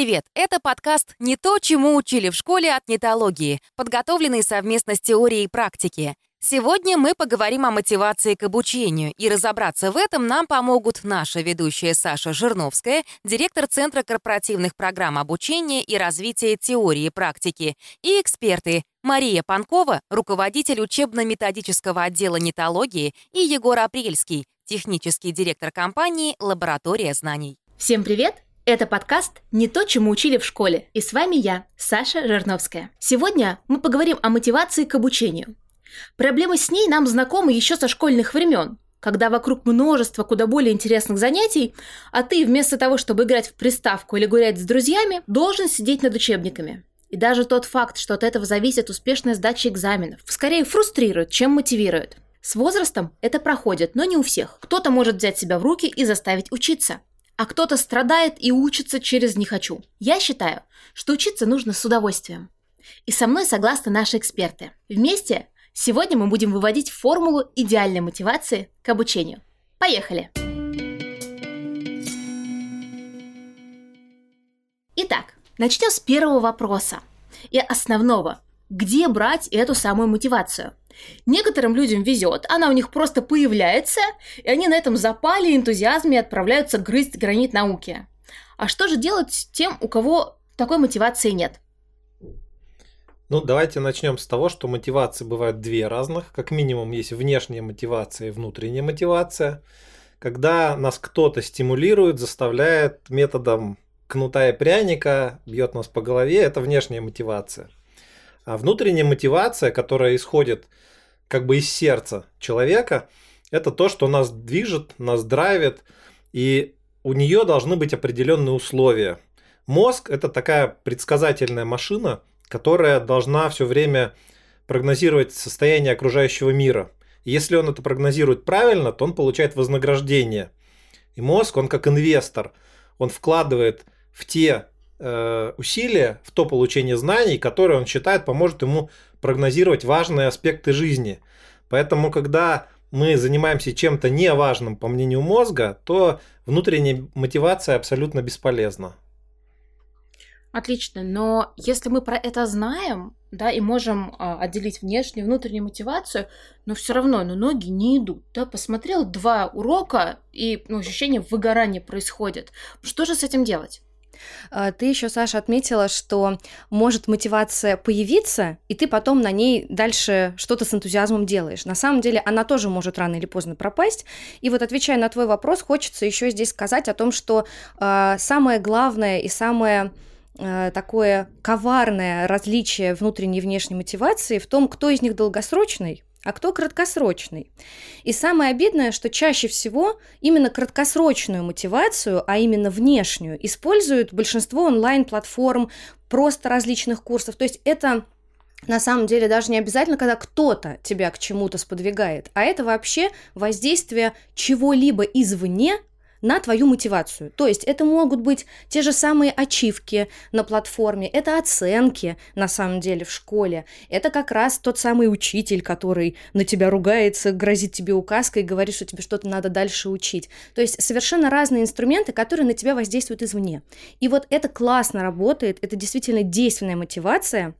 Привет! Это подкаст «Не то, чему учили в школе от нетологии», подготовленный совместно с теорией и практики. Сегодня мы поговорим о мотивации к обучению, и разобраться в этом нам помогут наша ведущая Саша Жирновская, директор Центра корпоративных программ обучения и развития теории и практики, и эксперты Мария Панкова, руководитель учебно-методического отдела нетологии, и Егор Апрельский, технический директор компании «Лаборатория знаний». Всем привет! Это подкаст «Не то, чему учили в школе». И с вами я, Саша Жирновская. Сегодня мы поговорим о мотивации к обучению. Проблемы с ней нам знакомы еще со школьных времен, когда вокруг множество куда более интересных занятий, а ты вместо того, чтобы играть в приставку или гулять с друзьями, должен сидеть над учебниками. И даже тот факт, что от этого зависит успешная сдача экзаменов, скорее фрустрирует, чем мотивирует. С возрастом это проходит, но не у всех. Кто-то может взять себя в руки и заставить учиться а кто-то страдает и учится через «не хочу». Я считаю, что учиться нужно с удовольствием. И со мной согласны наши эксперты. Вместе сегодня мы будем выводить формулу идеальной мотивации к обучению. Поехали! Итак, начнем с первого вопроса и основного. Где брать эту самую мотивацию? Некоторым людям везет, она у них просто появляется, и они на этом запале энтузиазме отправляются грызть гранит науки. А что же делать тем, у кого такой мотивации нет? Ну, давайте начнем с того, что мотивации бывают две разных. Как минимум есть внешняя мотивация и внутренняя мотивация. Когда нас кто-то стимулирует, заставляет методом кнута и пряника, бьет нас по голове, это внешняя мотивация. А внутренняя мотивация, которая исходит как бы из сердца человека, это то, что нас движет, нас драйвит, и у нее должны быть определенные условия. Мозг – это такая предсказательная машина, которая должна все время прогнозировать состояние окружающего мира. Если он это прогнозирует правильно, то он получает вознаграждение. И мозг, он как инвестор, он вкладывает в те э, усилия, в то получение знаний, которое он считает поможет ему прогнозировать важные аспекты жизни. Поэтому, когда мы занимаемся чем-то неважным, по мнению мозга, то внутренняя мотивация абсолютно бесполезна. Отлично, но если мы про это знаем, да, и можем а, отделить внешнюю и внутреннюю мотивацию, но все равно, ну, ноги не идут, да, посмотрел два урока, и ну, ощущение выгорания происходит. Что же с этим делать? А, ты еще, Саша, отметила, что может мотивация появиться, и ты потом на ней дальше что-то с энтузиазмом делаешь. На самом деле она тоже может рано или поздно пропасть. И вот отвечая на твой вопрос, хочется еще здесь сказать о том, что э, самое главное и самое э, такое коварное различие внутренней и внешней мотивации в том, кто из них долгосрочный, а кто краткосрочный. И самое обидное, что чаще всего именно краткосрочную мотивацию, а именно внешнюю, используют большинство онлайн-платформ, просто различных курсов. То есть это на самом деле даже не обязательно, когда кто-то тебя к чему-то сподвигает, а это вообще воздействие чего-либо извне на твою мотивацию. То есть это могут быть те же самые ачивки на платформе, это оценки на самом деле в школе, это как раз тот самый учитель, который на тебя ругается, грозит тебе указкой и говорит, что тебе что-то надо дальше учить. То есть совершенно разные инструменты, которые на тебя воздействуют извне. И вот это классно работает, это действительно действенная мотивация –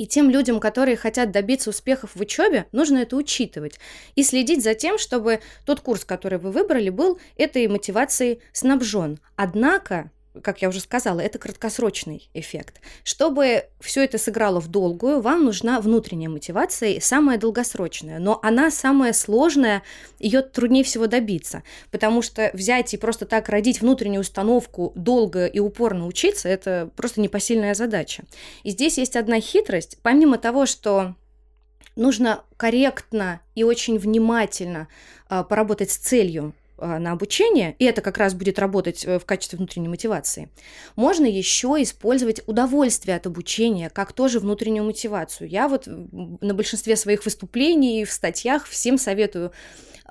и тем людям, которые хотят добиться успехов в учебе, нужно это учитывать и следить за тем, чтобы тот курс, который вы выбрали, был этой мотивацией снабжен. Однако как я уже сказала, это краткосрочный эффект. Чтобы все это сыграло в долгую, вам нужна внутренняя мотивация, самая долгосрочная. Но она самая сложная, ее труднее всего добиться. Потому что взять и просто так родить внутреннюю установку долго и упорно учиться, это просто непосильная задача. И здесь есть одна хитрость. Помимо того, что нужно корректно и очень внимательно а, поработать с целью на обучение, и это как раз будет работать э, в качестве внутренней мотивации, можно еще использовать удовольствие от обучения как тоже внутреннюю мотивацию. Я вот на большинстве своих выступлений в статьях всем советую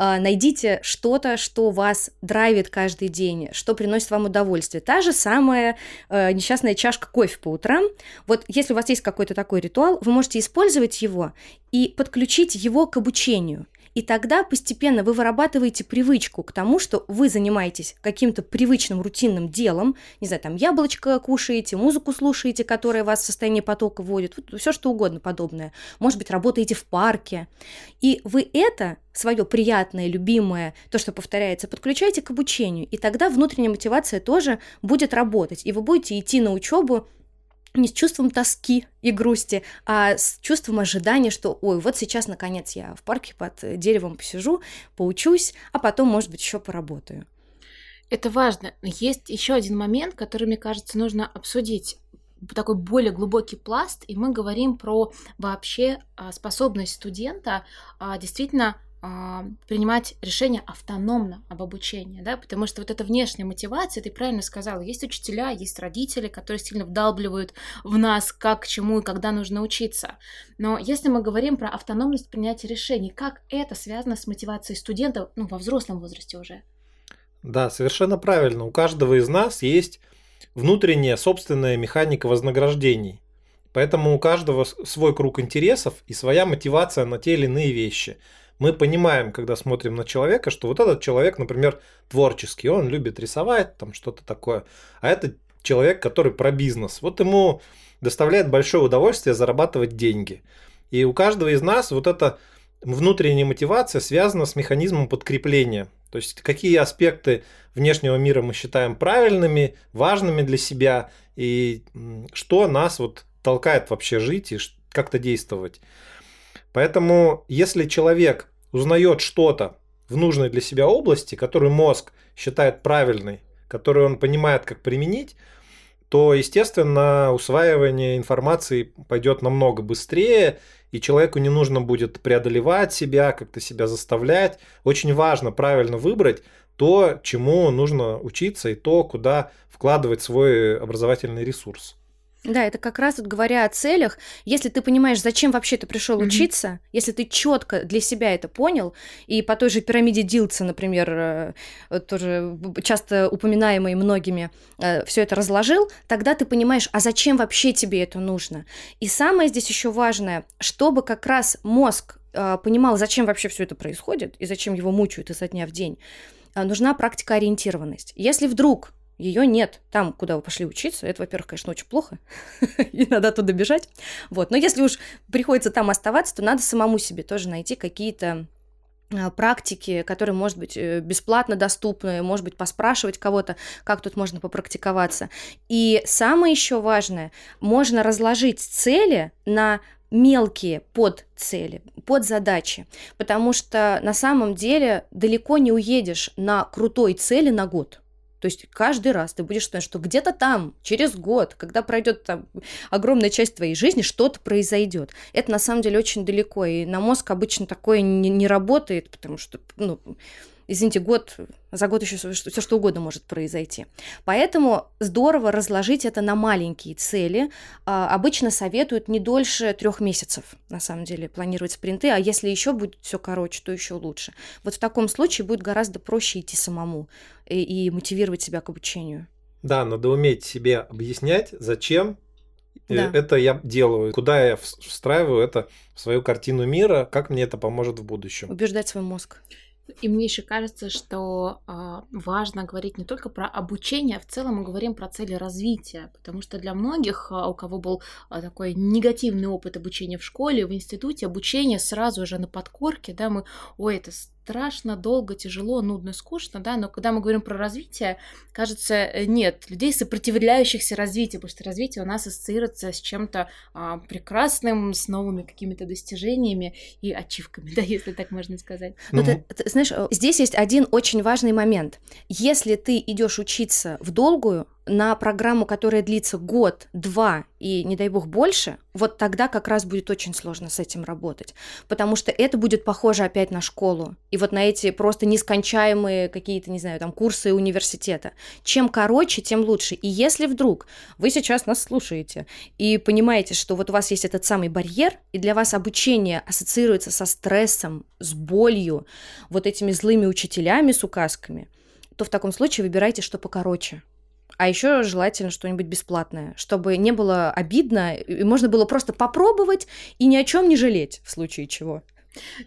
а, найдите что-то, что вас драйвит каждый день, что приносит вам удовольствие. Та же самая э, несчастная чашка кофе по утрам. Вот если у вас есть какой-то такой ритуал, вы можете использовать его и подключить его к обучению – И тогда постепенно вы вырабатываете привычку к тому, что вы занимаетесь каким-то привычным рутинным делом, не знаю, там яблочко кушаете, музыку слушаете, которая вас в состояние потока вводит, все что угодно подобное. Может быть, работаете в парке. И вы это свое приятное, любимое, то, что повторяется, подключаете к обучению, и тогда внутренняя мотивация тоже будет работать, и вы будете идти на учебу не с чувством тоски и грусти, а с чувством ожидания, что, ой, вот сейчас, наконец, я в парке под деревом посижу, поучусь, а потом, может быть, еще поработаю. Это важно. Есть еще один момент, который, мне кажется, нужно обсудить такой более глубокий пласт, и мы говорим про вообще а, способность студента а, действительно принимать решения автономно об обучении, да, потому что вот эта внешняя мотивация, ты правильно сказала, есть учителя, есть родители, которые сильно вдалбливают в нас, как, чему и когда нужно учиться. Но если мы говорим про автономность принятия решений, как это связано с мотивацией студентов, ну, во взрослом возрасте уже? Да, совершенно правильно. У каждого из нас есть внутренняя собственная механика вознаграждений. Поэтому у каждого свой круг интересов и своя мотивация на те или иные вещи – мы понимаем, когда смотрим на человека, что вот этот человек, например, творческий, он любит рисовать, там что-то такое, а это человек, который про бизнес. Вот ему доставляет большое удовольствие зарабатывать деньги. И у каждого из нас вот эта внутренняя мотивация связана с механизмом подкрепления. То есть какие аспекты внешнего мира мы считаем правильными, важными для себя, и что нас вот толкает вообще жить и как-то действовать. Поэтому, если человек узнает что-то в нужной для себя области, которую мозг считает правильной, которую он понимает, как применить, то, естественно, усваивание информации пойдет намного быстрее, и человеку не нужно будет преодолевать себя, как-то себя заставлять. Очень важно правильно выбрать то, чему нужно учиться, и то, куда вкладывать свой образовательный ресурс. Да, это как раз вот говоря о целях, если ты понимаешь, зачем вообще ты пришел mm-hmm. учиться, если ты четко для себя это понял, и по той же пирамиде Дилца, например, э, тоже часто упоминаемой многими, э, все это разложил, тогда ты понимаешь, а зачем вообще тебе это нужно. И самое здесь еще важное, чтобы как раз мозг э, понимал, зачем вообще все это происходит и зачем его мучают изо дня в день, нужна практика ориентированность. Если вдруг ее нет там, куда вы пошли учиться. Это, во-первых, конечно, очень плохо, и надо туда бежать. Вот. Но если уж приходится там оставаться, то надо самому себе тоже найти какие-то а, практики, которые, может быть, э, бесплатно доступны, может быть, поспрашивать кого-то, как тут можно попрактиковаться. И самое еще важное, можно разложить цели на мелкие подцели, подзадачи, потому что на самом деле далеко не уедешь на крутой цели на год. То есть каждый раз ты будешь знать, что где-то там, через год, когда пройдет там огромная часть твоей жизни, что-то произойдет. Это на самом деле очень далеко, и на мозг обычно такое не, не работает, потому что, ну, извините, год, за год еще все что угодно может произойти. Поэтому здорово разложить это на маленькие цели. А, обычно советуют не дольше трех месяцев, на самом деле, планировать спринты, а если еще будет все короче, то еще лучше. Вот в таком случае будет гораздо проще идти самому и, и мотивировать себя к обучению. Да, надо уметь себе объяснять, зачем э, да. это я делаю, куда я встраиваю это в свою картину мира, как мне это поможет в будущем. Убеждать свой мозг. И мне еще кажется, что э, важно говорить не только про обучение, а в целом мы говорим про цели развития, потому что для многих, э, у кого был э, такой негативный опыт обучения в школе, в институте, обучение сразу же на подкорке, да, мы, ой, это страшно, долго, тяжело, нудно, скучно, да, но когда мы говорим про развитие, кажется, э, нет, людей, сопротивляющихся развитию, потому что развитие у нас ассоциируется с чем-то а, прекрасным, с новыми какими-то достижениями и ачивками, да, если так можно сказать. Ну, ты, ты, знаешь, э, здесь есть один очень важный момент. Если ты идешь учиться в долгую, на программу, которая длится год, два и, не дай бог, больше, вот тогда как раз будет очень сложно с этим работать. Потому что это будет похоже опять на школу. И вот на эти просто нескончаемые какие-то, не знаю, там, курсы университета. Чем короче, тем лучше. И если вдруг вы сейчас нас слушаете и понимаете, что вот у вас есть этот самый барьер, и для вас обучение ассоциируется со стрессом, с болью, вот этими злыми учителями с указками, то в таком случае выбирайте, что покороче. А еще желательно что-нибудь бесплатное, чтобы не было обидно, и можно было просто попробовать и ни о чем не жалеть в случае чего.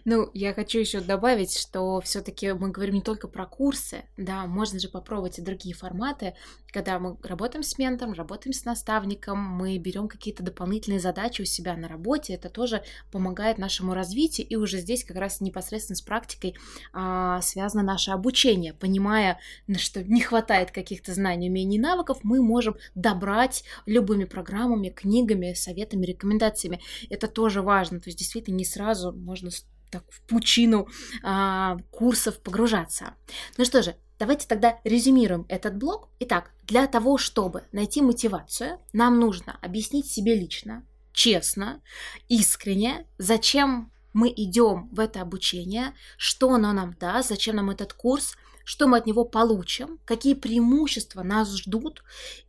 Ну, я хочу еще добавить, что все-таки мы говорим не только про курсы, да, можно же попробовать и другие форматы, когда мы работаем с ментором, работаем с наставником, мы берем какие-то дополнительные задачи у себя на работе, это тоже помогает нашему развитию, и уже здесь как раз непосредственно с практикой а, связано наше обучение, понимая, что не хватает каких-то знаний, умений, навыков, мы можем добрать любыми программами, книгами, советами, рекомендациями. Это тоже важно, то есть действительно не сразу можно так, в пучину а, курсов погружаться. Ну что же, давайте тогда резюмируем этот блок. Итак, для того, чтобы найти мотивацию, нам нужно объяснить себе лично, честно, искренне, зачем мы идем в это обучение, что оно нам даст, зачем нам этот курс, что мы от него получим, какие преимущества нас ждут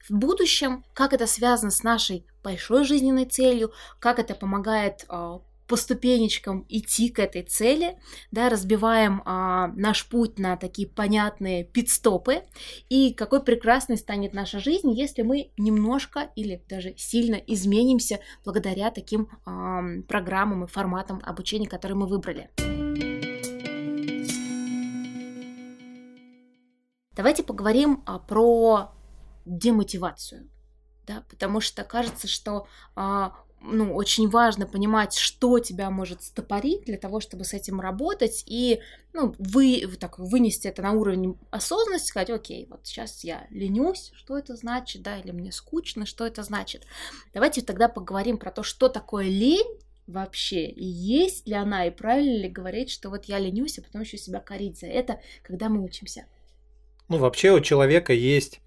в будущем, как это связано с нашей большой жизненной целью, как это помогает а, по ступенечкам идти к этой цели, да, разбиваем а, наш путь на такие понятные пидстопы, и какой прекрасной станет наша жизнь, если мы немножко или даже сильно изменимся благодаря таким а, программам и форматам обучения, которые мы выбрали. Давайте поговорим а, про демотивацию. Да, потому что кажется, что а, ну, очень важно понимать, что тебя может стопорить для того, чтобы с этим работать и, ну, вы, так, вынести это на уровень осознанности, сказать, окей, вот сейчас я ленюсь, что это значит, да, или мне скучно, что это значит. Давайте тогда поговорим про то, что такое лень вообще, и есть ли она, и правильно ли говорить, что вот я ленюсь, а потом еще себя корить за это, когда мы учимся. Ну, вообще у человека есть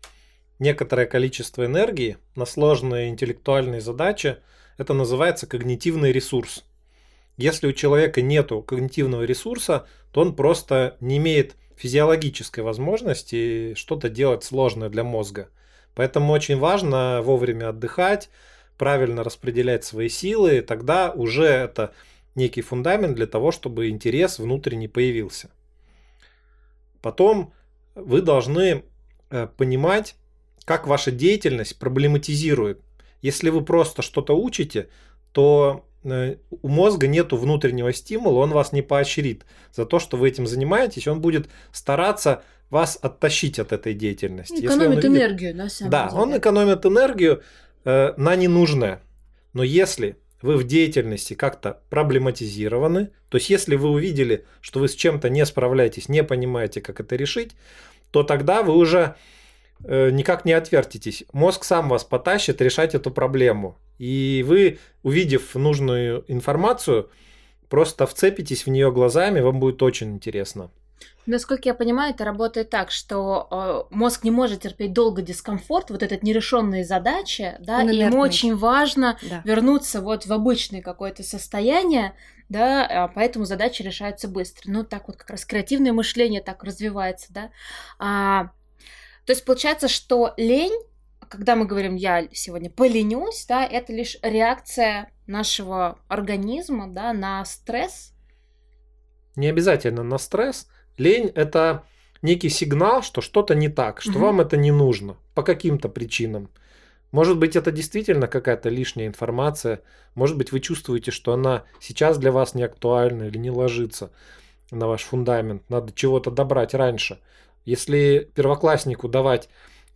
некоторое количество энергии на сложные интеллектуальные задачи, это называется когнитивный ресурс. Если у человека нет когнитивного ресурса, то он просто не имеет физиологической возможности что-то делать сложное для мозга. Поэтому очень важно вовремя отдыхать, правильно распределять свои силы, тогда уже это некий фундамент для того, чтобы интерес внутренний появился. Потом вы должны э, понимать, как ваша деятельность проблематизирует если вы просто что-то учите, то э, у мозга нет внутреннего стимула, он вас не поощрит за то, что вы этим занимаетесь, он будет стараться вас оттащить от этой деятельности. Экономит увидит... энергию, на самом да, деле. он экономит энергию э, на ненужное. Но если вы в деятельности как-то проблематизированы, то есть если вы увидели, что вы с чем-то не справляетесь, не понимаете, как это решить, то тогда вы уже никак не отвертитесь. Мозг сам вас потащит решать эту проблему. И вы, увидев нужную информацию, просто вцепитесь в нее глазами, вам будет очень интересно. Насколько я понимаю, это работает так, что э, мозг не может терпеть долго дискомфорт, вот этот нерешенные задачи, да, и ему очень важно да. вернуться вот в обычное какое-то состояние, да, а поэтому задачи решаются быстро. Ну, так вот как раз креативное мышление так развивается, да. А, то есть получается, что лень, когда мы говорим «я сегодня поленюсь», да, это лишь реакция нашего организма да, на стресс. Не обязательно на стресс. Лень – это некий сигнал, что что-то не так, что угу. вам это не нужно по каким-то причинам. Может быть, это действительно какая-то лишняя информация. Может быть, вы чувствуете, что она сейчас для вас не актуальна или не ложится на ваш фундамент. Надо чего-то добрать раньше. Если первокласснику давать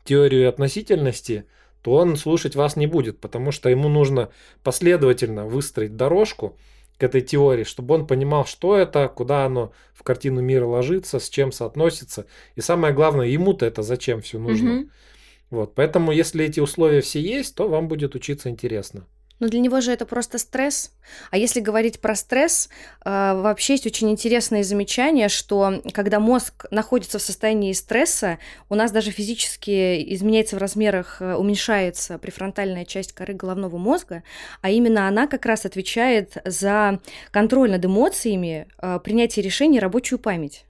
теорию относительности, то он слушать вас не будет, потому что ему нужно последовательно выстроить дорожку к этой теории, чтобы он понимал, что это, куда оно в картину мира ложится, с чем соотносится. И самое главное, ему-то это зачем все нужно. Угу. Вот, поэтому, если эти условия все есть, то вам будет учиться интересно. Но для него же это просто стресс. А если говорить про стресс, э, вообще есть очень интересное замечание, что когда мозг находится в состоянии стресса, у нас даже физически изменяется в размерах, э, уменьшается префронтальная часть коры головного мозга, а именно она как раз отвечает за контроль над эмоциями, э, принятие решений, рабочую память.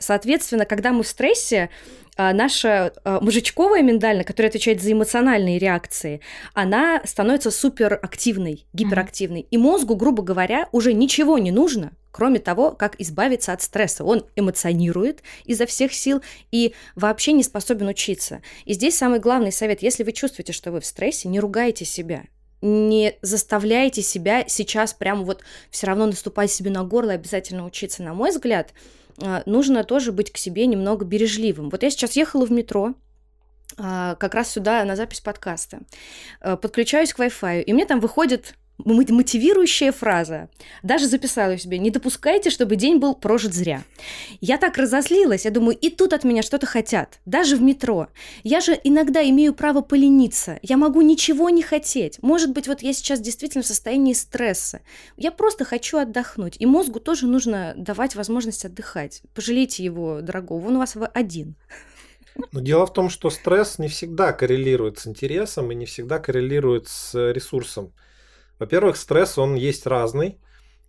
Соответственно, когда мы в стрессе, а, наша а, мужичковая миндальная, которая отвечает за эмоциональные реакции, она становится суперактивной, гиперактивной. Mm-hmm. И мозгу, грубо говоря, уже ничего не нужно, кроме того, как избавиться от стресса. Он эмоционирует изо всех сил и вообще не способен учиться. И здесь самый главный совет, если вы чувствуете, что вы в стрессе, не ругайте себя. не заставляйте себя сейчас прямо вот все равно наступать себе на горло и обязательно учиться, на мой взгляд, нужно тоже быть к себе немного бережливым. Вот я сейчас ехала в метро, а, как раз сюда на запись подкаста. Э, подключаюсь к Wi-Fi, и мне там выходит мотивирующая фраза. Даже записала себе. Не допускайте, чтобы день был прожит зря. Я так разозлилась. Я думаю, и тут от меня что-то хотят. Даже в метро. Я же иногда имею право полениться. Я могу ничего не хотеть. Может быть, вот я сейчас действительно в состоянии стресса. Я просто хочу отдохнуть. И мозгу тоже нужно давать возможность отдыхать. Пожалейте его, дорогого. Он у вас один. Но дело в том, что стресс не всегда коррелирует с интересом и не всегда коррелирует с ресурсом. Во-первых, стресс, он есть разный.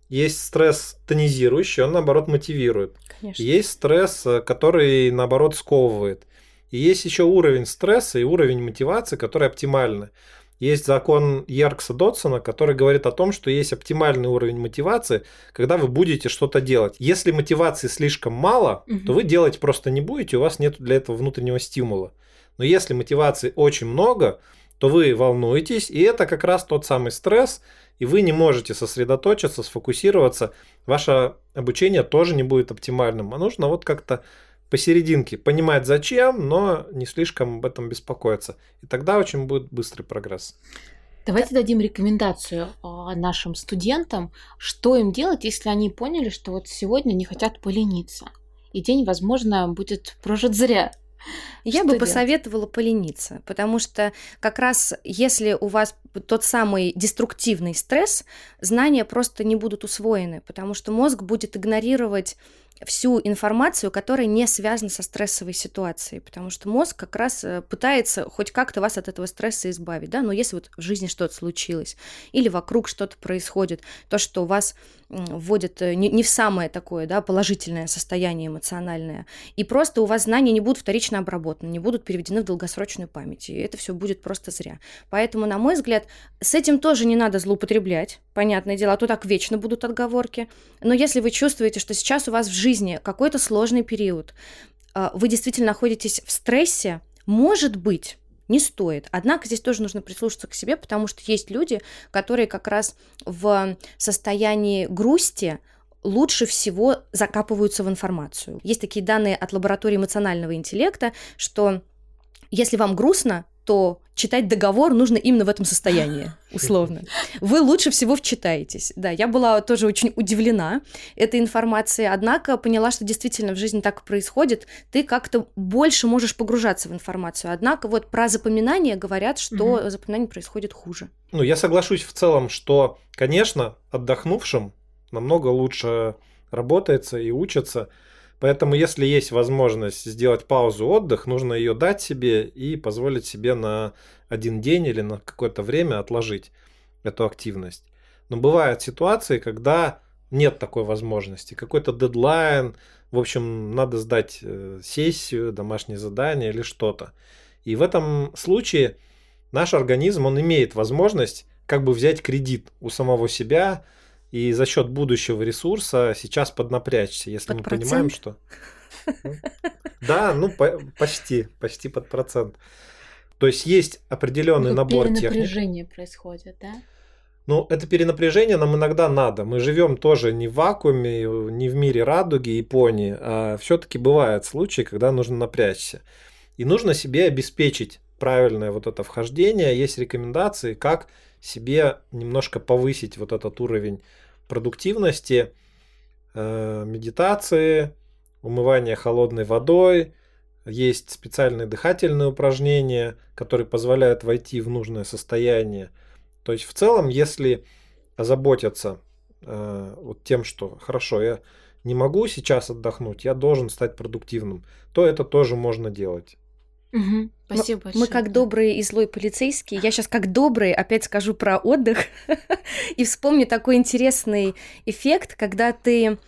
Есть стресс тонизирующий, он наоборот мотивирует. Конечно. Есть стресс, э, который наоборот сковывает. И есть еще уровень стресса и уровень мотивации, который оптимальны. Есть закон Еркса Дотсона, который говорит о том, что есть оптимальный уровень мотивации, когда вы будете что-то делать. Если мотивации слишком мало, угу. то вы делать просто не будете, у вас нет для этого внутреннего стимула. Но если мотивации очень много, то вы волнуетесь, и это как раз тот самый стресс, и вы не можете сосредоточиться, сфокусироваться, ваше обучение тоже не будет оптимальным, а нужно вот как-то посерединке понимать зачем, но не слишком об этом беспокоиться. И тогда очень будет быстрый прогресс. Давайте дадим рекомендацию а, нашим студентам, что им делать, если они поняли, что вот сегодня не хотят полениться. И день, возможно, будет прожит зря. Я Что бы посоветовала полениться, потому что как раз если у вас тот самый деструктивный стресс, знания просто не будут усвоены, потому что мозг будет игнорировать всю информацию, которая не связана со стрессовой ситуацией, потому что мозг как раз э, пытается хоть как-то вас от этого стресса избавить, да, но если вот в жизни что-то случилось или вокруг что-то происходит, то, что вас вводит э, не, не в самое такое, да, положительное состояние эмоциональное, и просто у вас знания не будут вторично обработаны, не будут переведены в долгосрочную память, и это все будет просто зря. Поэтому, на мой взгляд, с этим тоже не надо злоупотреблять, понятное дело, а то так вечно будут отговорки, но если вы чувствуете, что сейчас у вас в жизни жизни какой-то сложный период, а, вы действительно находитесь в стрессе, может быть, не стоит. Однако здесь тоже нужно прислушаться к себе, потому что есть люди, которые как раз в состоянии грусти лучше всего закапываются в информацию. Есть такие данные от лаборатории эмоционального интеллекта, что если вам грустно, то читать договор нужно именно в этом состоянии, условно. Вы лучше всего вчитаетесь. Да, я была тоже очень удивлена этой информацией, однако поняла, что действительно в жизни так происходит. Ты как-то больше можешь погружаться в информацию. Однако вот про запоминание говорят, что угу. запоминание происходит хуже. Ну, я соглашусь в целом, что, конечно, отдохнувшим намного лучше работается и учатся, Поэтому, если есть возможность сделать паузу, отдых, нужно ее дать себе и позволить себе на один день или на какое-то время отложить эту активность. Но бывают ситуации, когда нет такой возможности. Какой-то дедлайн, в общем, надо сдать э, сессию, домашнее задание или что-то. И в этом случае наш организм, он имеет возможность как бы взять кредит у самого себя, и за счет будущего ресурса сейчас поднапрячься, если под мы процент? понимаем, что... Да, ну почти, почти под процент. То есть есть определенный ну, набор техник. Перенапряжение происходит, да? Ну, это перенапряжение нам иногда надо. Мы живем тоже не в вакууме, не в мире радуги, Японии, а все-таки бывают случаи, когда нужно напрячься. И нужно себе обеспечить правильное вот это вхождение. Есть рекомендации, как себе немножко повысить вот этот уровень продуктивности, э, медитации, умывание холодной водой, есть специальные дыхательные упражнения, которые позволяют войти в нужное состояние. То есть в целом, если озаботиться э, вот тем, что хорошо, я не могу сейчас отдохнуть, я должен стать продуктивным, то это тоже можно делать. Угу. Спасибо большое. Мы как добрые и злой полицейские. Я сейчас как добрый опять скажу про отдых и вспомню такой интересный эффект, когда ты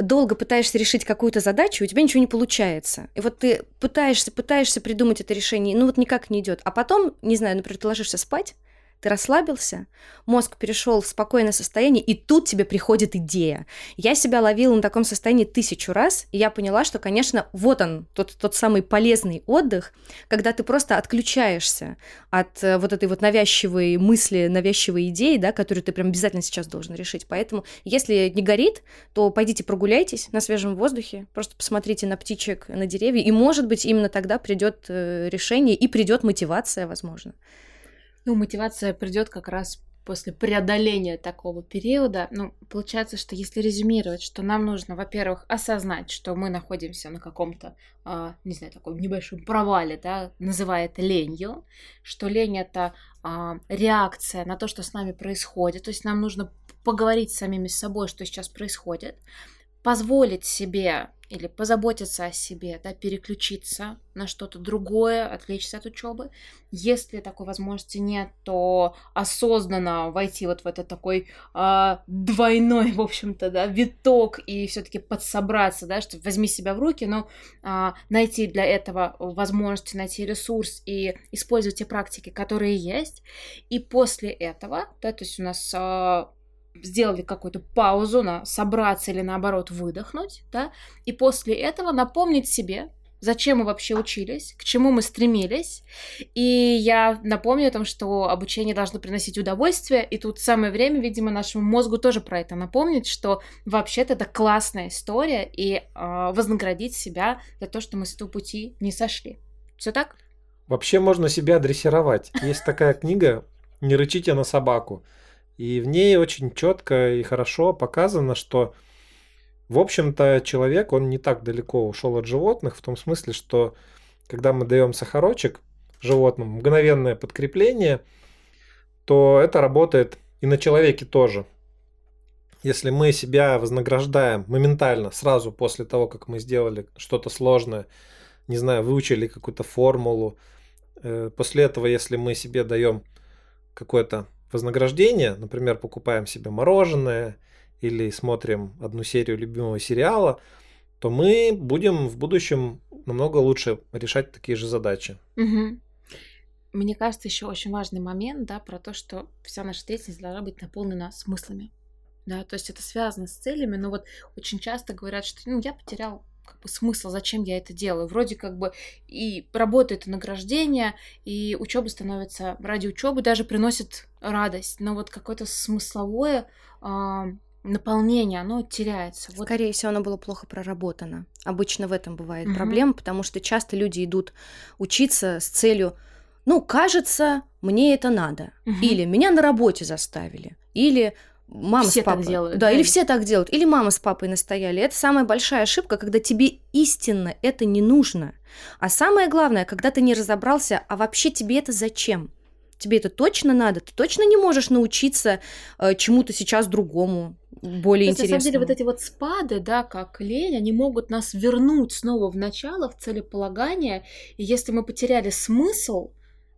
долго пытаешься решить какую-то задачу, у тебя ничего не получается. И вот ты пытаешься, пытаешься придумать это решение, ну вот никак не идет. А потом, не знаю, например, ты ложишься спать, ты расслабился, мозг перешел в спокойное состояние, и тут тебе приходит идея. Я себя ловила на таком состоянии тысячу раз, и я поняла, что, конечно, вот он, тот, тот самый полезный отдых, когда ты просто отключаешься от э, вот этой вот навязчивой мысли, навязчивой идеи, да, которую ты прям обязательно сейчас должен решить. Поэтому, если не горит, то пойдите прогуляйтесь на свежем воздухе, просто посмотрите на птичек, на деревья, и, может быть, именно тогда придет э, решение и придет мотивация, возможно. Ну, мотивация придет как раз после преодоления такого периода, ну, получается, что если резюмировать, что нам нужно, во-первых, осознать, что мы находимся на каком-то, э, не знаю, таком небольшом провале, да, называя это ленью, что лень это э, реакция на то, что с нами происходит, то есть нам нужно поговорить с самими собой, что сейчас происходит, позволить себе или позаботиться о себе, да, переключиться на что-то другое, отвлечься от учебы. Если такой возможности нет, то осознанно войти вот в этот такой э, двойной, в общем-то, да, виток и все-таки подсобраться, да, что возьми себя в руки, но э, найти для этого возможности, найти ресурс и использовать те практики, которые есть. И после этого, да, то есть у нас э, сделали какую-то паузу на собраться или наоборот выдохнуть, да, и после этого напомнить себе, зачем мы вообще учились, к чему мы стремились. И я напомню о том, что обучение должно приносить удовольствие, и тут самое время, видимо, нашему мозгу тоже про это напомнить, что вообще-то это классная история, и э, вознаградить себя за то, что мы с этого пути не сошли. Все так? Вообще можно себя дрессировать. Есть такая книга «Не рычите на собаку». И в ней очень четко и хорошо показано, что, в общем-то, человек, он не так далеко ушел от животных, в том смысле, что когда мы даем сахарочек животным, мгновенное подкрепление, то это работает и на человеке тоже. Если мы себя вознаграждаем моментально, сразу после того, как мы сделали что-то сложное, не знаю, выучили какую-то формулу, э, после этого, если мы себе даем какое-то вознаграждение, например, покупаем себе мороженое или смотрим одну серию любимого сериала, то мы будем в будущем намного лучше решать такие же задачи. Угу. Мне кажется, еще очень важный момент, да, про то, что вся наша деятельность должна быть наполнена смыслами. Да, то есть это связано с целями, но вот очень часто говорят, что ну, я потерял как бы смысл, зачем я это делаю. Вроде как бы и работа это награждение, и учеба становится ради учебы даже приносит радость, но вот какое-то смысловое э, наполнение, оно теряется. Вот. Скорее всего, оно было плохо проработано. Обычно в этом бывает угу. проблема, потому что часто люди идут учиться с целью, ну, кажется, мне это надо, угу. или меня на работе заставили, или мама все с папой. так делают. Да, да, или все так делают, или мама с папой настояли. Это самая большая ошибка, когда тебе истинно это не нужно. А самое главное, когда ты не разобрался, а вообще тебе это зачем? Тебе это точно надо? Ты точно не можешь научиться э, чему-то сейчас другому, более интересному? На самом деле вот эти вот спады, да, как лень, они могут нас вернуть снова в начало, в целеполагание. И если мы потеряли смысл,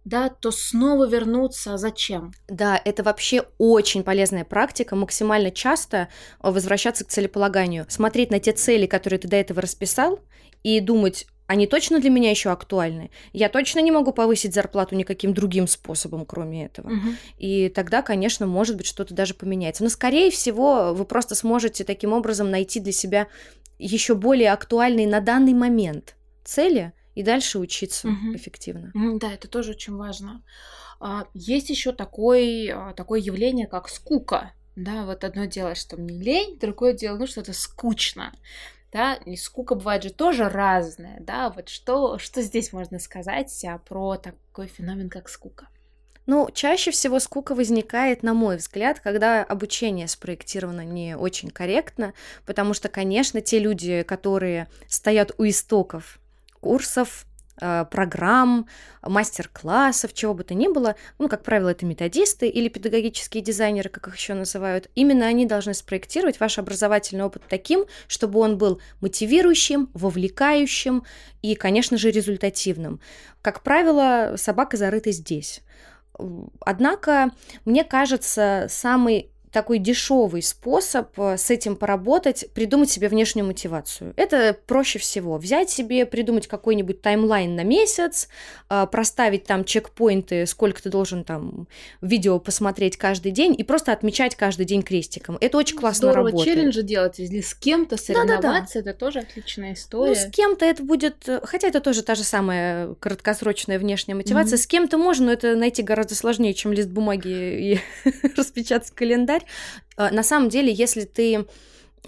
да, то снова вернуться зачем? Да, это вообще очень полезная практика, максимально часто э, возвращаться к целеполаганию, смотреть на те цели, которые ты до этого расписал, и думать, они точно для меня еще актуальны. Я точно не могу повысить зарплату никаким другим способом, кроме этого. Угу. И тогда, конечно, может быть, что-то даже поменяется. Но, скорее всего, вы просто сможете таким образом найти для себя еще более актуальные на данный момент цели и дальше учиться угу. эффективно. Да, это тоже очень важно. А, есть еще такой, а, такое явление, как скука. Да, вот одно дело, что мне лень, другое дело, ну, что это скучно. Да, и скука бывает же тоже разная, да, вот что, что здесь можно сказать а, про такой феномен, как скука? Ну, чаще всего скука возникает, на мой взгляд, когда обучение спроектировано не очень корректно, потому что, конечно, те люди, которые стоят у истоков курсов, э, программ, мастер-классов, чего бы то ни было, ну, как правило, это методисты или педагогические дизайнеры, как их еще называют, именно они должны спроектировать ваш образовательный опыт таким, чтобы он был мотивирующим, вовлекающим и, конечно же, результативным. Как правило, собака зарыта здесь. Однако, мне кажется, самый такой дешевый способ э, с этим поработать, придумать себе внешнюю мотивацию. Это проще всего. Взять себе, придумать какой-нибудь таймлайн на месяц, э, проставить там чекпоинты, сколько ты должен там видео посмотреть каждый день и просто отмечать каждый день крестиком. Это очень классно Здорово работает. челленджи делать, если с кем-то соревноваться, это тоже отличная история. Ну, с кем-то это будет, э, хотя это тоже та же самая краткосрочная внешняя мотивация. Мгм. С кем-то можно, но это найти гораздо сложнее, чем лист бумаги и распечатать календарь. А, На самом деле, если ты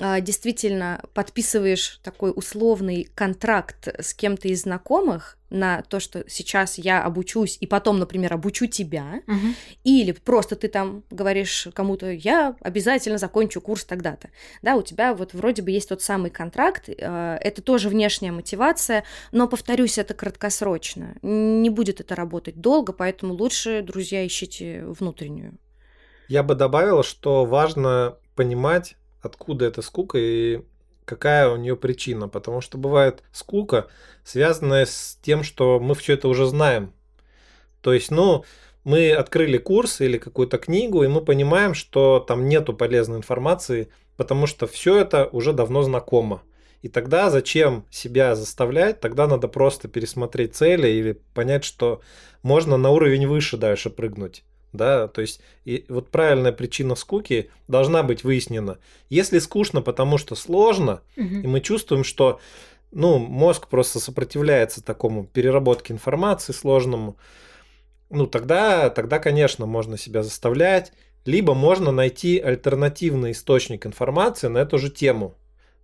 а, действительно подписываешь такой условный контракт с кем-то из знакомых на то, что сейчас я обучусь, и потом, например, обучу тебя, Мгм. или просто ты там говоришь кому-то, я обязательно закончу курс тогда-то. Да, у тебя вот вроде бы есть тот самый контракт, э, это тоже внешняя мотивация, но, повторюсь, это краткосрочно. Не будет это работать долго, поэтому лучше, друзья, ищите внутреннюю. Я бы добавил, что важно понимать, откуда эта скука и какая у нее причина. Потому что бывает скука, связанная с тем, что мы все это уже знаем. То есть, ну, мы открыли курс или какую-то книгу, и мы понимаем, что там нету полезной информации, потому что все это уже давно знакомо. И тогда зачем себя заставлять? Тогда надо просто пересмотреть цели или понять, что можно на уровень выше дальше прыгнуть. Да, то есть и вот правильная причина скуки должна быть выяснена. Если скучно, потому что сложно, Мгм. и мы чувствуем, что ну, мозг просто сопротивляется такому переработке информации сложному, ну, тогда, тогда, конечно, можно себя заставлять, либо можно найти альтернативный источник информации на эту же тему.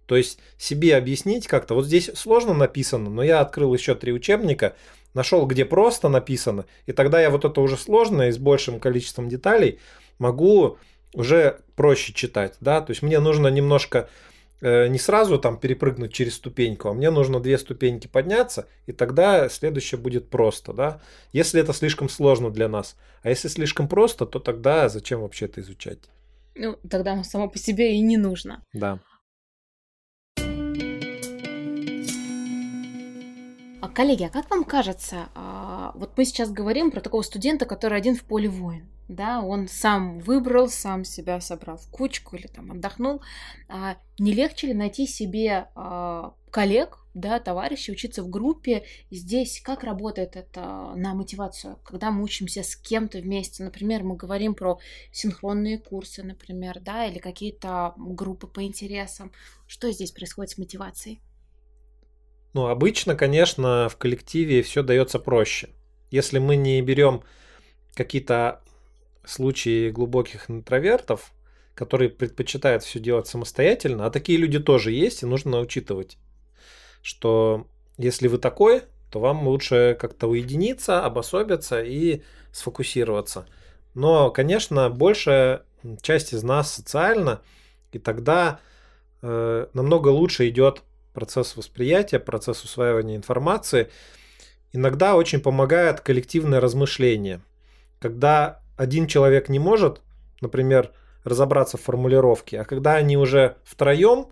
То есть себе объяснить как-то, вот здесь сложно написано, но я открыл еще три учебника, нашел, где просто написано, и тогда я вот это уже сложное и с большим количеством деталей могу уже проще читать, да, то есть мне нужно немножко э, не сразу там перепрыгнуть через ступеньку, а мне нужно две ступеньки подняться, и тогда следующее будет просто, да, если это слишком сложно для нас, а если слишком просто, то тогда зачем вообще это изучать? Ну, тогда само по себе и не нужно. Да. Коллеги, а как вам кажется, а, вот мы сейчас говорим про такого студента, который один в поле воин, да, он сам выбрал, сам себя собрал в кучку или там отдохнул, а, не легче ли найти себе а, коллег, да, товарищей, учиться в группе? Здесь как работает это на мотивацию, когда мы учимся с кем-то вместе, например, мы говорим про синхронные курсы, например, да, или какие-то группы по интересам, что здесь происходит с мотивацией? Ну, обычно, конечно, в коллективе все дается проще. Если мы не берем какие-то случаи глубоких интровертов, которые предпочитают все делать самостоятельно, а такие люди тоже есть, и нужно учитывать, что если вы такой, то вам лучше как-то уединиться, обособиться и сфокусироваться. Но, конечно, большая часть из нас социальна, и тогда э, намного лучше идет процесс восприятия, процесс усваивания информации. Иногда очень помогает коллективное размышление. Когда один человек не может, например, разобраться в формулировке, а когда они уже втроем,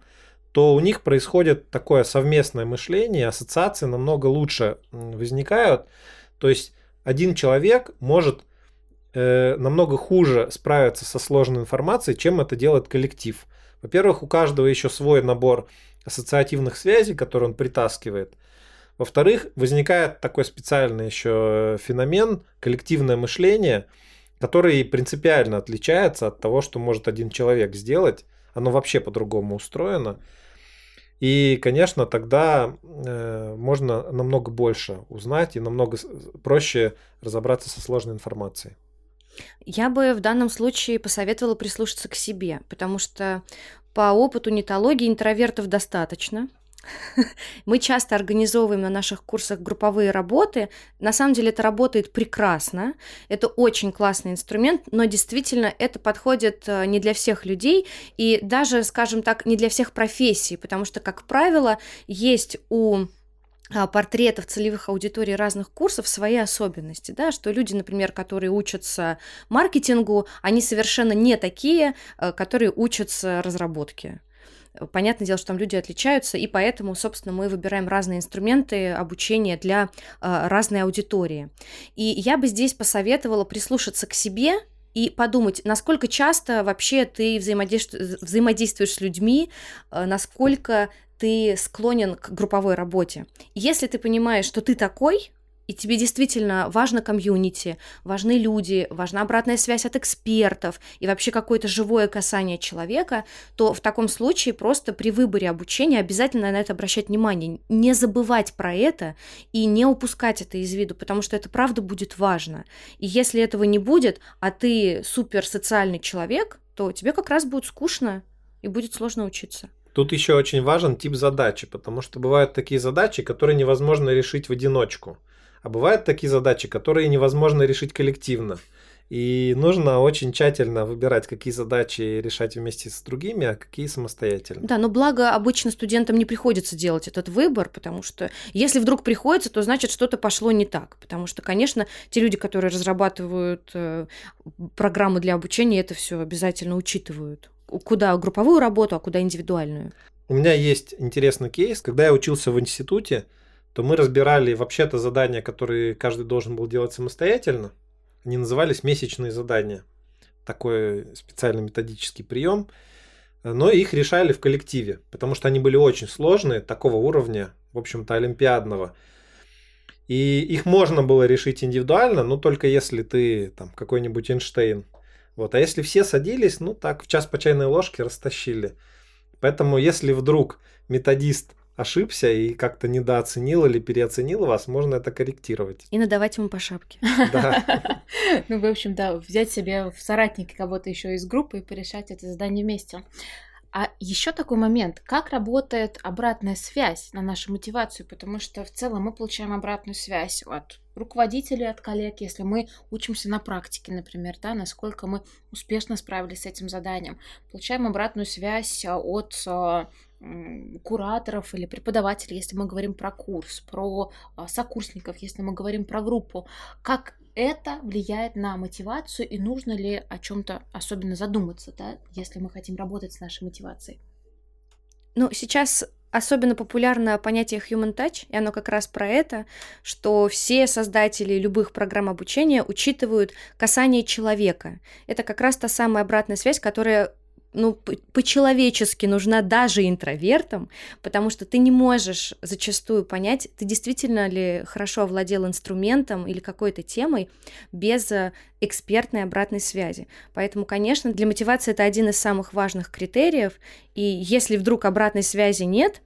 то у них происходит такое совместное мышление, ассоциации намного лучше возникают. То есть один человек может э, намного хуже справиться со сложной информацией, чем это делает коллектив. Во-первых, у каждого еще свой набор ассоциативных связей, которые он притаскивает. Во-вторых, возникает такой специальный еще феномен коллективное мышление, который принципиально отличается от того, что может один человек сделать. Оно вообще по-другому устроено. И, конечно, тогда э, можно намного больше узнать и намного проще разобраться со сложной информацией. Я бы в данном случае посоветовала прислушаться к себе, потому что по опыту нетологии интровертов достаточно. Мы часто организовываем на наших курсах групповые работы. На самом деле это работает прекрасно. Это очень классный инструмент, но действительно это подходит не для всех людей и даже, скажем так, не для всех профессий, потому что, как правило, есть у портретов целевых аудиторий разных курсов свои особенности, да, что люди, например, которые учатся маркетингу, они совершенно не такие, которые учатся разработке. Понятное дело, что там люди отличаются, и поэтому, собственно, мы выбираем разные инструменты обучения для разной аудитории. И я бы здесь посоветовала прислушаться к себе и подумать, насколько часто вообще ты взаимодействуешь, взаимодействуешь с людьми, э, насколько ты склонен к групповой работе. Если ты понимаешь, что ты такой, и тебе действительно важно комьюнити, важны люди, важна обратная связь от экспертов и вообще какое-то живое касание человека, то в таком случае просто при выборе обучения обязательно на это обращать внимание, не забывать про это и не упускать это из виду, потому что это правда будет важно. И если этого не будет, а ты супер социальный человек, то тебе как раз будет скучно и будет сложно учиться. Тут еще очень важен тип задачи, потому что бывают такие задачи, которые невозможно решить в одиночку. А бывают такие задачи, которые невозможно решить коллективно. И нужно очень тщательно выбирать, какие задачи решать вместе с другими, а какие самостоятельно. Да, но благо обычно студентам не приходится делать этот выбор, потому что если вдруг приходится, то значит что-то пошло не так. Потому что, конечно, те люди, которые разрабатывают э, программы для обучения, это все обязательно учитывают. Куда групповую работу, а куда индивидуальную. У меня есть интересный кейс. Когда я учился в институте, то мы разбирали вообще-то задания, которые каждый должен был делать самостоятельно. Они назывались месячные задания. Такой специальный методический прием. Но их решали в коллективе, потому что они были очень сложные, такого уровня, в общем-то, олимпиадного. И их можно было решить индивидуально, но только если ты там какой-нибудь Эйнштейн. Вот. А если все садились, ну так, в час по чайной ложке растащили. Поэтому если вдруг методист ошибся и как-то недооценил или переоценил вас, можно это корректировать. И надавать ему по шапке. Да. Ну, в общем, да, взять себе в соратники кого-то еще из группы и порешать это задание вместе. А еще такой момент, как работает обратная связь на нашу мотивацию, потому что в целом мы получаем обратную связь от руководителей, от коллег, если мы учимся на практике, например, да, насколько мы успешно справились с этим заданием. Получаем обратную связь от а, кураторов или преподавателей, если мы говорим про курс, про а, сокурсников, если мы говорим про группу, как это влияет на мотивацию и нужно ли о чем-то особенно задуматься, да, если мы хотим работать с нашей мотивацией. Ну, сейчас особенно популярно понятие human touch, и оно как раз про это, что все создатели любых программ обучения учитывают касание человека. Это как раз та самая обратная связь, которая ну, по-человечески нужна даже интровертам, потому что ты не можешь зачастую понять, ты действительно ли хорошо овладел инструментом или какой-то темой без э, экспертной обратной связи. Поэтому, конечно, для мотивации это один из самых важных критериев, и если вдруг обратной связи нет,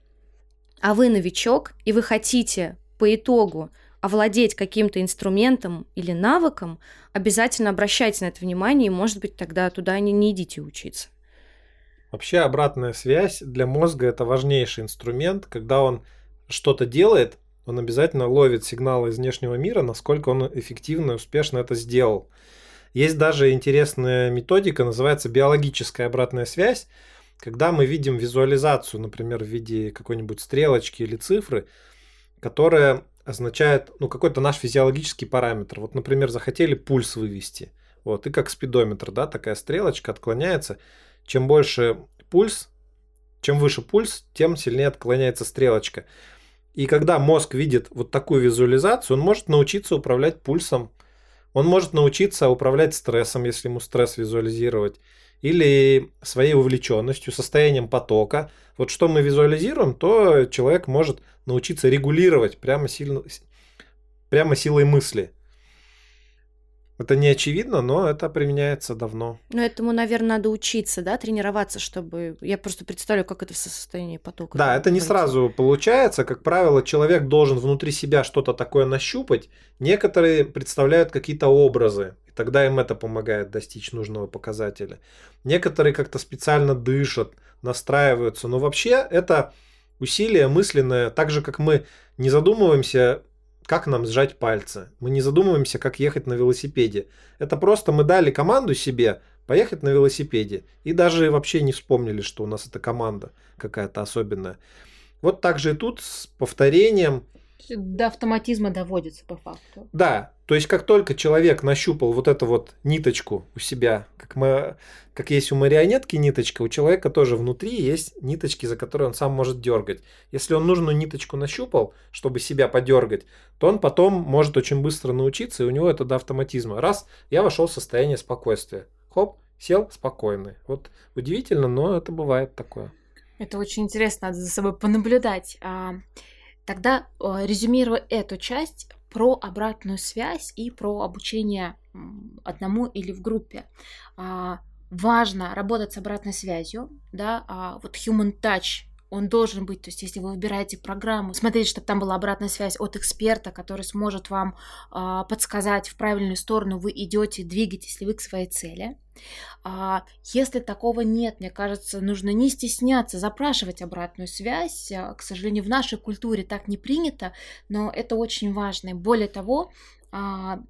а вы новичок, и вы хотите по итогу овладеть каким-то инструментом или навыком, обязательно обращайте на это внимание, и, может быть, тогда туда не, не идите учиться. Вообще обратная связь для мозга это важнейший инструмент. Когда он что-то делает, он обязательно ловит сигналы из внешнего мира, насколько он эффективно и успешно это сделал. Есть даже интересная методика, называется биологическая обратная связь, когда мы видим визуализацию, например, в виде какой-нибудь стрелочки или цифры, которая означает ну, какой-то наш физиологический параметр. Вот, например, захотели пульс вывести. Вот, и как спидометр, да, такая стрелочка отклоняется чем больше пульс, чем выше пульс, тем сильнее отклоняется стрелочка. И когда мозг видит вот такую визуализацию, он может научиться управлять пульсом, он может научиться управлять стрессом, если ему стресс визуализировать, или своей увлеченностью, состоянием потока. Вот что мы визуализируем, то человек может научиться регулировать прямо, сильно, прямо силой мысли. Это не очевидно, но это применяется давно. Но этому, наверное, надо учиться, да, тренироваться, чтобы... Я просто представляю, как это в состоянии потока. Да, это не сразу получается. Как правило, человек должен внутри себя что-то такое нащупать. Некоторые представляют какие-то образы, и тогда им это помогает достичь нужного показателя. Некоторые как-то специально дышат, настраиваются. Но вообще это усилие мысленное, так же, как мы не задумываемся как нам сжать пальцы. Мы не задумываемся, как ехать на велосипеде. Это просто мы дали команду себе поехать на велосипеде. И даже вообще не вспомнили, что у нас эта команда какая-то особенная. Вот так же и тут с повторением. До автоматизма доводится по факту. Да, То есть, как только человек нащупал вот эту вот ниточку у себя, как, мы, как есть у марионетки ниточка, у человека тоже внутри есть ниточки, за которые он сам может дергать. Если он нужную ниточку нащупал, чтобы себя подергать, то он потом может очень быстро научиться, и у него это до автоматизма. Раз, я вошел в состояние спокойствия. Хоп, сел спокойный. Вот удивительно, но это бывает такое. Это очень интересно, надо за собой понаблюдать. А, тогда, резюмируя эту часть, про обратную связь и про обучение одному или в группе. А, важно работать с обратной связью, да, а вот human touch он должен быть, то есть если вы выбираете программу, смотрите, чтобы там была обратная связь от эксперта, который сможет вам э, подсказать в правильную сторону, вы идете, двигаетесь ли вы к своей цели. А, если такого нет, мне кажется, нужно не стесняться запрашивать обратную связь. А, к сожалению, в нашей культуре так не принято, но это очень важно. И более того, а,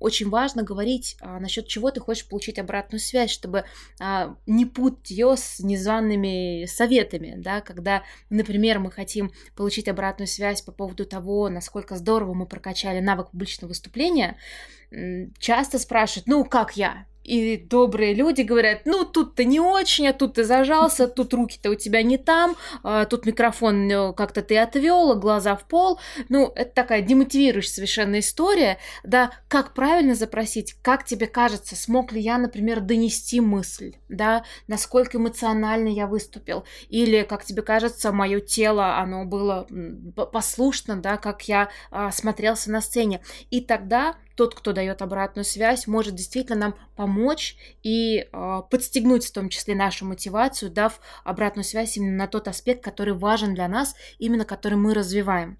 очень важно говорить а, насчет чего ты хочешь получить обратную связь, чтобы а, не путать ее с незваными советами, да, когда, например, мы хотим получить обратную связь по поводу того, насколько здорово мы прокачали навык публичного выступления, часто спрашивают, ну, как я? И добрые люди говорят, ну, тут-то не очень, а тут ты зажался, тут руки-то у тебя не там, а тут микрофон э, как-то ты отвел, глаза в пол. Ну, это такая демотивирующая совершенно история, да, как правильно запросить, как тебе кажется, смог ли я, например, донести мысль, да, насколько эмоционально я выступил, или, как тебе кажется, мое тело, оно было послушно, да, как я а, смотрелся на сцене. И тогда тот, кто дает обратную связь, может действительно нам помочь и э, подстегнуть в том числе нашу мотивацию, дав обратную связь именно на тот аспект, который важен для нас, именно который мы развиваем.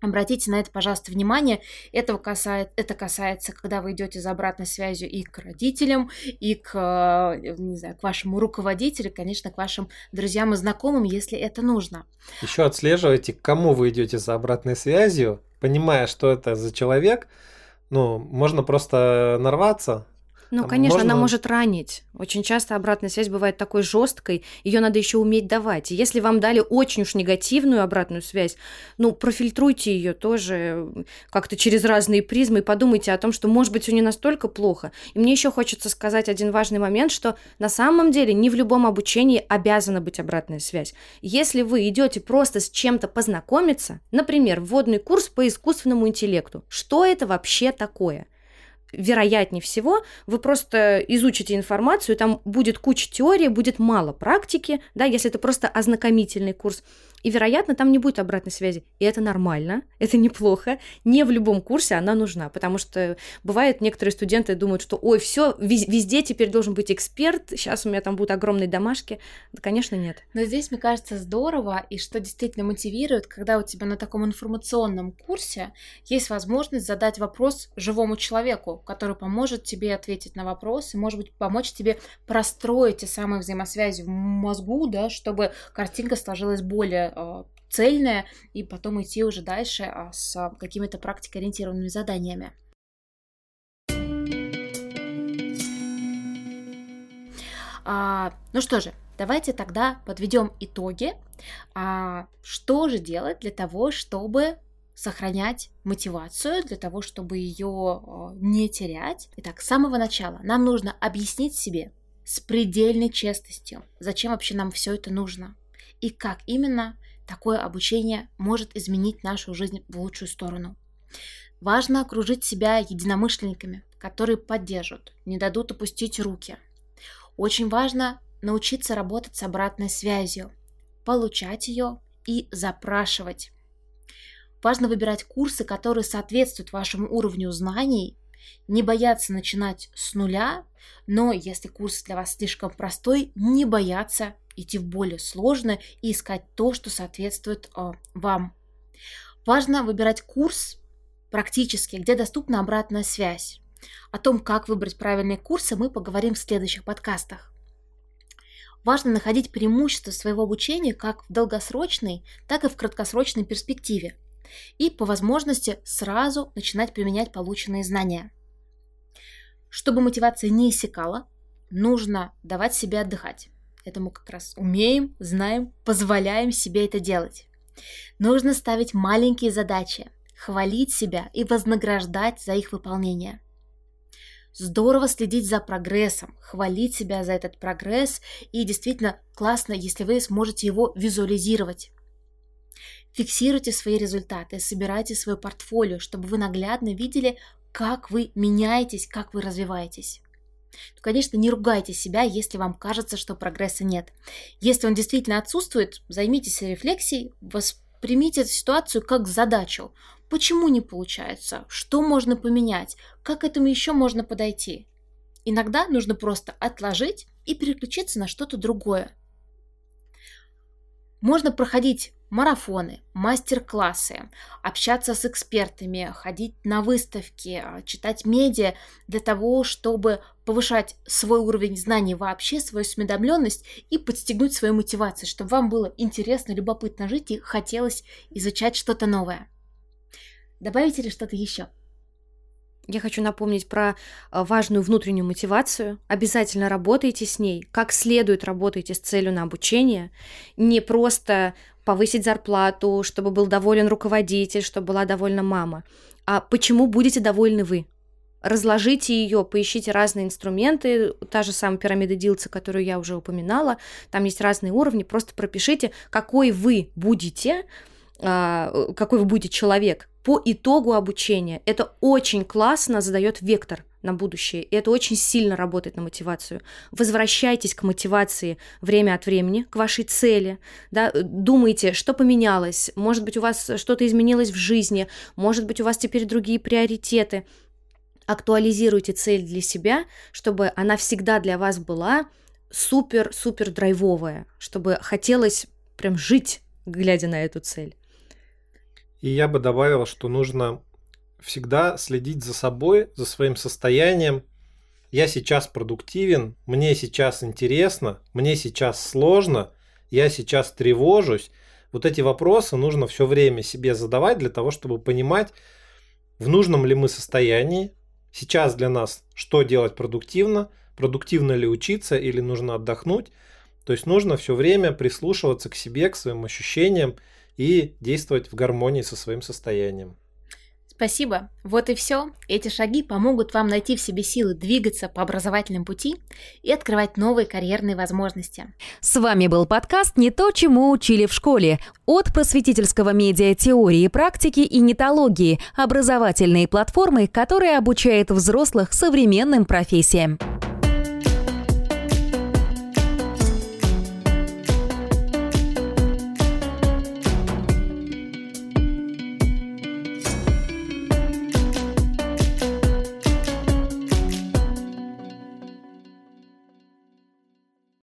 Обратите на это, пожалуйста, внимание. Этого касает, это касается, когда вы идете за обратной связью и к родителям, и к, э, не знаю, к вашему руководителю, конечно, к вашим друзьям и знакомым, если это нужно. Еще отслеживайте, к кому вы идете за обратной связью, понимая, что это за человек, ну, можно просто нарваться, ну, Там конечно, можно... она может ранить. Очень часто обратная связь бывает такой жесткой, ее надо еще уметь давать. И если вам дали очень уж негативную обратную связь, ну, профильтруйте ее тоже как-то через разные призмы и подумайте о том, что, может быть, все не настолько плохо. И мне еще хочется сказать один важный момент, что на самом деле не в любом обучении обязана быть обратная связь. Если вы идете просто с чем-то познакомиться, например, вводный курс по искусственному интеллекту, что это вообще такое? Вероятнее всего, вы просто изучите информацию, там будет куча теории, будет мало практики, да, если это просто ознакомительный курс. И, вероятно, там не будет обратной связи. И это нормально, это неплохо. Не в любом курсе она нужна, потому что бывает, некоторые студенты думают, что ой, все, везде теперь должен быть эксперт, сейчас у меня там будут огромные домашки. Да, конечно, нет. Но здесь, мне кажется, здорово, и что действительно мотивирует, когда у тебя на таком информационном курсе есть возможность задать вопрос живому человеку, который поможет тебе ответить на вопрос и, может быть, помочь тебе простроить те самые взаимосвязи в мозгу, да, чтобы картинка сложилась более Э, цельное, и потом идти уже дальше а, с какими-то практикоориентированными заданиями. А, ну что же, давайте тогда подведем итоги. А, что же делать для того, чтобы сохранять мотивацию, для того, чтобы ее э, не терять? Итак, с самого начала нам нужно объяснить себе с предельной честностью, зачем вообще нам все это нужно и как именно Такое обучение может изменить нашу жизнь в лучшую сторону. Важно окружить себя единомышленниками, которые поддержат, не дадут опустить руки. Очень важно научиться работать с обратной связью, получать ее и запрашивать. Важно выбирать курсы, которые соответствуют вашему уровню знаний, не бояться начинать с нуля, но если курс для вас слишком простой, не бояться идти в более сложное и искать то, что соответствует э, вам. Важно выбирать курс практически, где доступна обратная связь. О том, как выбрать правильные курсы, мы поговорим в следующих подкастах. Важно находить преимущества своего обучения как в долгосрочной, так и в краткосрочной перспективе. И по возможности сразу начинать применять полученные знания. Чтобы мотивация не иссякала, нужно давать себе отдыхать. Это мы как раз умеем, знаем, позволяем себе это делать. Нужно ставить маленькие задачи, хвалить себя и вознаграждать за их выполнение. Здорово следить за прогрессом, хвалить себя за этот прогресс и действительно классно, если вы сможете его визуализировать. Фиксируйте свои результаты, собирайте свое портфолио, чтобы вы наглядно видели, как вы меняетесь, как вы развиваетесь. То, конечно, не ругайте себя, если вам кажется, что прогресса нет. Если он действительно отсутствует, займитесь рефлексией, воспримите эту ситуацию как задачу. Почему не получается? Что можно поменять? Как к этому еще можно подойти? Иногда нужно просто отложить и переключиться на что-то другое. Можно проходить марафоны, мастер-классы, общаться с экспертами, ходить на выставки, а, читать медиа для того, чтобы повышать свой уровень знаний вообще, свою осведомленность и подстегнуть свою мотивацию, чтобы вам было интересно, любопытно жить и хотелось изучать что-то новое. Добавите ли что-то еще? Я хочу напомнить про э, важную внутреннюю мотивацию. Обязательно работайте с ней, как следует работайте с целью на обучение. Не просто повысить зарплату, чтобы был доволен руководитель, чтобы была довольна мама. А почему будете довольны вы? Разложите ее, поищите разные инструменты, та же самая пирамида Дилца, которую я уже упоминала, там есть разные уровни, просто пропишите, какой вы будете, а, какой вы будете человек по итогу обучения. Это очень классно задает вектор на будущее, и это очень сильно работает на мотивацию. Возвращайтесь к мотивации время от времени, к вашей цели, да, думайте, что поменялось, может быть, у вас что-то изменилось в жизни, может быть, у вас теперь другие приоритеты. Актуализируйте цель для себя, чтобы она всегда для вас была супер-супер драйвовая, чтобы хотелось прям жить, глядя на эту цель. И я бы добавил, что нужно всегда следить за собой, за своим состоянием. Я сейчас продуктивен, мне сейчас интересно, мне сейчас сложно, я сейчас тревожусь. Вот эти вопросы нужно все время себе задавать для того, чтобы понимать, в нужном ли мы состоянии, сейчас для нас что делать продуктивно, продуктивно ли учиться или нужно отдохнуть. То есть нужно все время прислушиваться к себе, к своим ощущениям и действовать в гармонии со своим состоянием. Спасибо. Вот и все. Эти шаги помогут вам найти в себе силы двигаться по образовательным пути и открывать новые карьерные возможности. С вами был подкаст «Не то, чему учили в школе» от просветительского медиа теории, практики и нетологии, образовательные платформы, которые обучают взрослых современным профессиям.